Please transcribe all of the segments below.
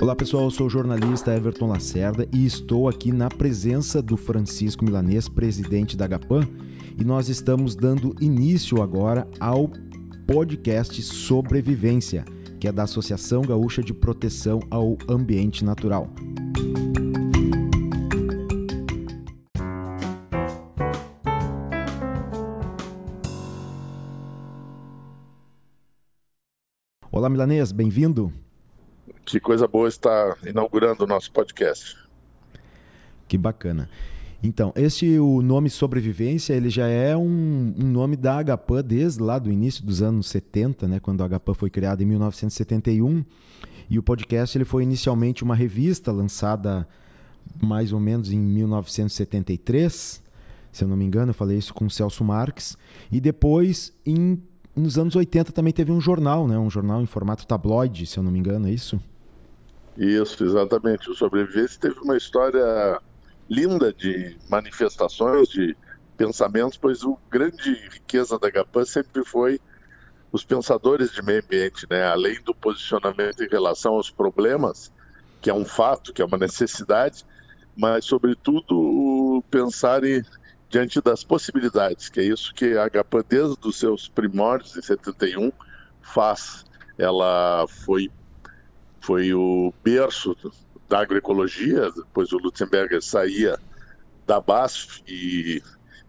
Olá pessoal, eu sou o jornalista Everton Lacerda e estou aqui na presença do Francisco Milanês, presidente da Agapan, e nós estamos dando início agora ao podcast Sobrevivência, que é da Associação Gaúcha de Proteção ao Ambiente Natural. Olá, Milanês, bem-vindo. Que coisa boa estar inaugurando o nosso podcast. Que bacana. Então, esse o nome Sobrevivência, ele já é um, um nome da HPAN desde lá do início dos anos 70, né, quando a HPAN foi criada em 1971. E o podcast ele foi inicialmente uma revista lançada mais ou menos em 1973, se eu não me engano, eu falei isso com o Celso Marques, e depois em nos anos 80 também teve um jornal, né? Um jornal em formato tabloide, se eu não me engano, é isso? Isso, exatamente. O Sobrevivência teve uma história linda de manifestações, de pensamentos, pois o grande riqueza da GAPAN sempre foi os pensadores de meio ambiente, né? Além do posicionamento em relação aos problemas, que é um fato, que é uma necessidade, mas sobretudo pensar em diante das possibilidades, que é isso que a HPAN, desde os seus primórdios, em 71, faz. Ela foi, foi o berço da agroecologia, depois o Lutzenberger saía da BASF e,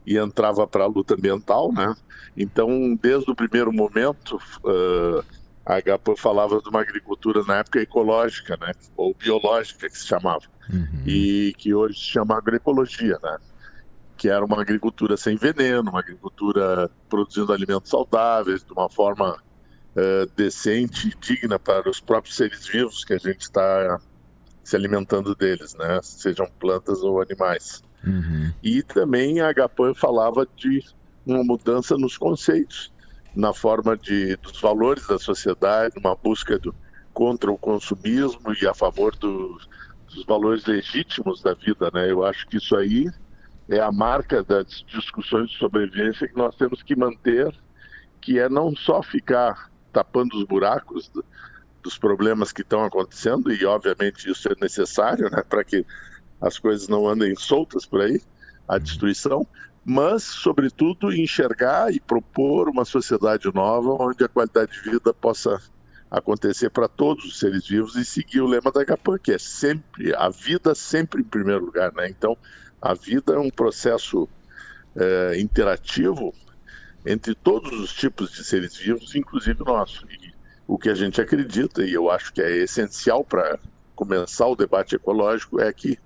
e entrava para a luta ambiental, né? Então, desde o primeiro momento, uh, a HPAN falava de uma agricultura na época ecológica, né? Ou biológica, que se chamava. Uhum. E que hoje se chama agroecologia, né? que era uma agricultura sem veneno, uma agricultura produzindo alimentos saudáveis, de uma forma uh, decente e digna para os próprios seres vivos que a gente está se alimentando deles, né? Sejam plantas ou animais. Uhum. E também a Agapan falava de uma mudança nos conceitos, na forma de, dos valores da sociedade, uma busca do, contra o consumismo e a favor do, dos valores legítimos da vida, né? Eu acho que isso aí é a marca das discussões de sobrevivência que nós temos que manter, que é não só ficar tapando os buracos do, dos problemas que estão acontecendo, e obviamente isso é necessário né, para que as coisas não andem soltas por aí, a uhum. destruição, mas, sobretudo, enxergar e propor uma sociedade nova onde a qualidade de vida possa acontecer para todos os seres vivos e seguir o lema da GAPAN, que é sempre, a vida sempre em primeiro lugar. Né? Então, a vida é um processo é, interativo entre todos os tipos de seres vivos, inclusive nosso. E o que a gente acredita, e eu acho que é essencial para começar o debate ecológico, é que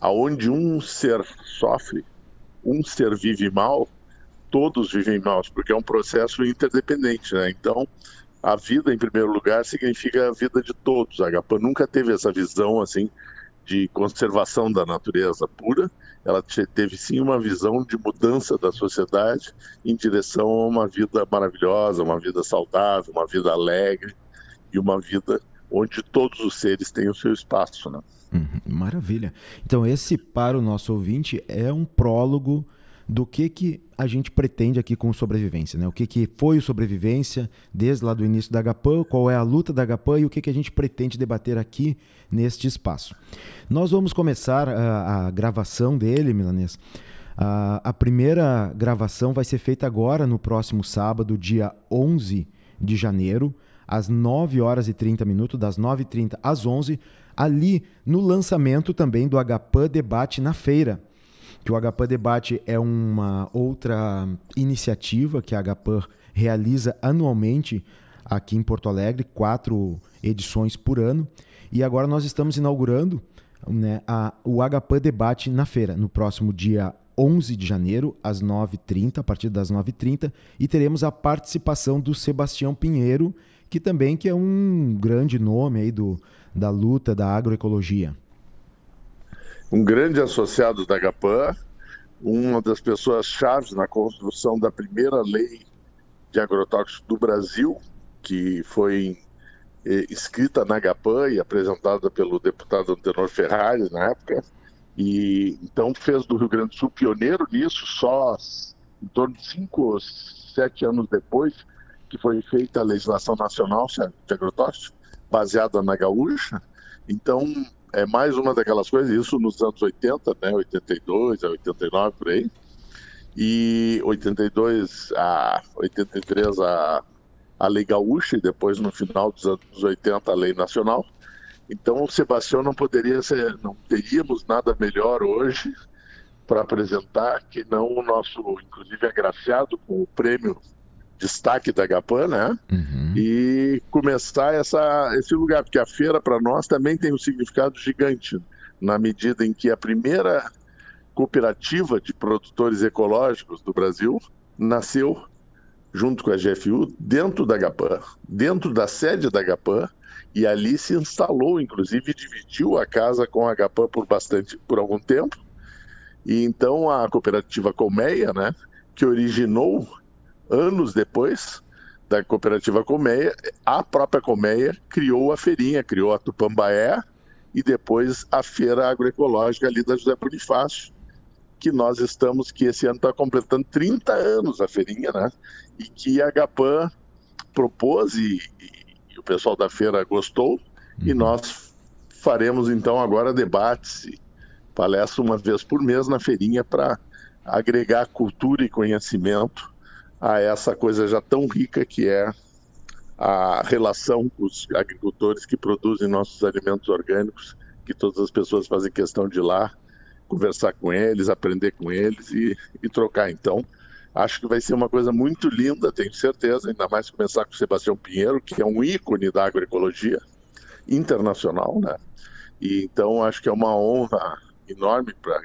aonde um ser sofre, um ser vive mal, todos vivem mal, porque é um processo interdependente, né? Então, a vida, em primeiro lugar, significa a vida de todos. A GAPA nunca teve essa visão, assim, de conservação da natureza pura, ela teve sim uma visão de mudança da sociedade em direção a uma vida maravilhosa, uma vida saudável, uma vida alegre e uma vida onde todos os seres têm o seu espaço. Né? Uhum, maravilha. Então, esse, para o nosso ouvinte, é um prólogo do que, que a gente pretende aqui com sobrevivência, né? O que, que foi o sobrevivência desde lá do início da HPAN, qual é a luta da HPAN e o que, que a gente pretende debater aqui neste espaço. Nós vamos começar a, a gravação dele, Milanês. A, a primeira gravação vai ser feita agora, no próximo sábado, dia 11 de janeiro, às 9 horas e 30 minutos, das 9h30 às 11 ali no lançamento também do HPAN Debate na feira que o HPAN Debate é uma outra iniciativa que a HPAN realiza anualmente aqui em Porto Alegre, quatro edições por ano. E agora nós estamos inaugurando né, a, o HPAN Debate na feira, no próximo dia 11 de janeiro, às 9h30, a partir das 9h30, e teremos a participação do Sebastião Pinheiro, que também que é um grande nome aí do, da luta da agroecologia um grande associado da GAPAN, uma das pessoas chaves na construção da primeira lei de agrotóxicos do Brasil, que foi eh, escrita na GAPAN e apresentada pelo deputado Antenor Ferrari na época, e então fez do Rio Grande do Sul pioneiro nisso, só em torno de cinco ou sete anos depois que foi feita a legislação nacional de agrotóxicos, baseada na gaúcha, Então, é mais uma daquelas coisas, isso nos anos 80, né, 82 a 89 por aí, e 82 a 83 a, a Lei Gaúcha e depois no final dos anos 80 a Lei Nacional. Então o Sebastião não poderia ser, não teríamos nada melhor hoje para apresentar que não o nosso, inclusive agraciado com o prêmio destaque da Gapan, né? Uhum. E começar essa, esse lugar, porque a feira para nós também tem um significado gigante, na medida em que a primeira cooperativa de produtores ecológicos do Brasil nasceu junto com a GFU dentro da Gapan, dentro da sede da Gapan, e ali se instalou, inclusive dividiu a casa com a Gapan por bastante, por algum tempo. E então a cooperativa Colmeia, né, que originou anos depois da cooperativa Colmeia, a própria Colmeia criou a feirinha, criou a Tupambaé e depois a feira agroecológica ali da José Bonifácio, que nós estamos, que esse ano está completando 30 anos a feirinha, né? E que a Gapan propôs e, e, o pessoal da feira gostou, uhum. e nós faremos então agora debates e palestras uma vez por mês na feirinha para agregar cultura e conhecimento a essa coisa já tão rica que é a relação com os agricultores que produzem nossos alimentos orgânicos, que todas as pessoas fazem questão de ir lá, conversar com eles, aprender com eles e, e trocar. Então, acho que vai ser uma coisa muito linda, tenho certeza, ainda mais começar com o Sebastião Pinheiro, que é um ícone da agroecologia internacional, né? E então acho que é uma honra enorme para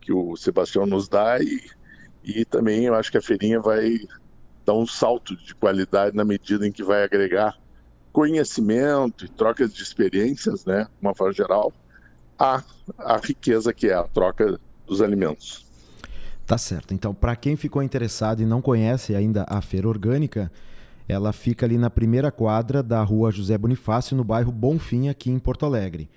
que o Sebastião nos dá e e também eu acho que a feirinha vai dar um salto de qualidade na medida em que vai agregar conhecimento e trocas de experiências, né, de uma forma geral, a, a riqueza que é a troca dos alimentos. Tá certo. Então, para quem ficou interessado e não conhece ainda a feira orgânica, ela fica ali na primeira quadra da rua José Bonifácio, no bairro Bonfim, aqui em Porto Alegre.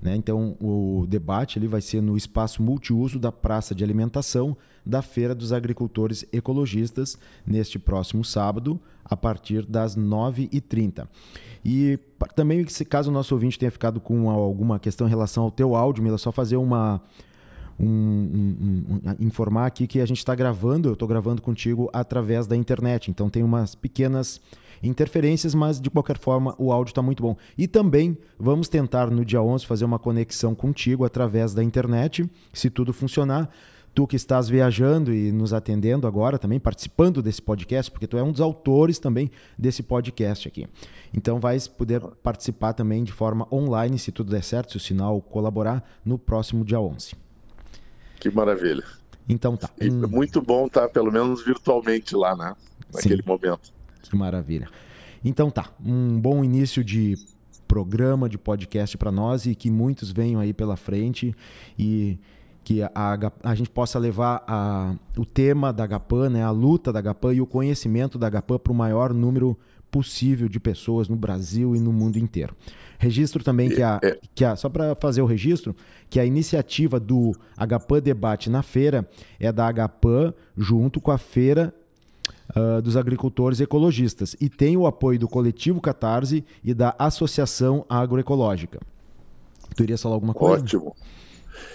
Né? Então, o debate ali vai ser no espaço multiuso da Praça de Alimentação da Feira dos Agricultores Ecologistas, neste próximo sábado, a partir das 9h30. E também, se caso o nosso ouvinte tenha ficado com alguma questão em relação ao teu áudio, Mila, só fazer uma, um, um, um, informar aqui que a gente está gravando, eu estou gravando contigo através da internet, então tem umas pequenas interferências, mas de qualquer forma o áudio está muito bom. E também vamos tentar no dia 11 fazer uma conexão contigo através da internet, se tudo funcionar. Tu que estás viajando e nos atendendo agora também, participando desse podcast, porque tu é um dos autores também desse podcast aqui. Então vais poder participar também de forma online, se tudo der certo, se o sinal colaborar, no próximo dia 11. Que maravilha. Então tá. Hum. Muito bom estar, tá, pelo menos virtualmente lá, né? Naquele Sim. momento. Que maravilha. Então tá, um bom início de programa, de podcast para nós e que muitos venham aí pela frente e que a, a, a gente possa levar a, o tema da Gapan, né, a luta da Gapan e o conhecimento da Gapan para o maior número possível de pessoas no Brasil e no mundo inteiro. Registro também que a, é. que a só para fazer o registro, que a iniciativa do Agapan Debate na feira é da Agapan junto com a Feira uh, dos Agricultores Ecologistas e tem o apoio do Coletivo Catarse e da Associação Agroecológica. Tu iria falar alguma coisa? Ótimo.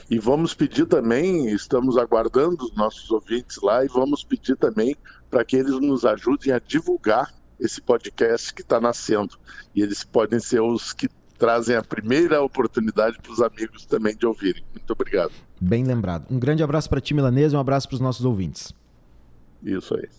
E vamos pedir também, estamos aguardando os nossos ouvintes lá e vamos pedir também para que eles nos ajudem a divulgar esse podcast que está nascendo. E eles podem ser os que trazem a primeira oportunidade para os amigos também de ouvirem. Muito obrigado. Bem lembrado. Um grande abraço para ti, Milanês, e um abraço para os nossos ouvintes. Isso aí.